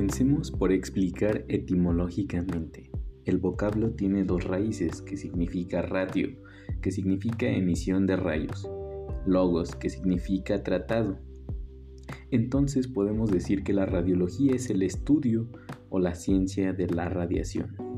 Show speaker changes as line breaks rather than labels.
Comencemos por explicar etimológicamente. El vocablo tiene dos raíces, que significa ratio, que significa emisión de rayos, logos, que significa tratado. Entonces podemos decir que la radiología es el estudio o la ciencia de la radiación.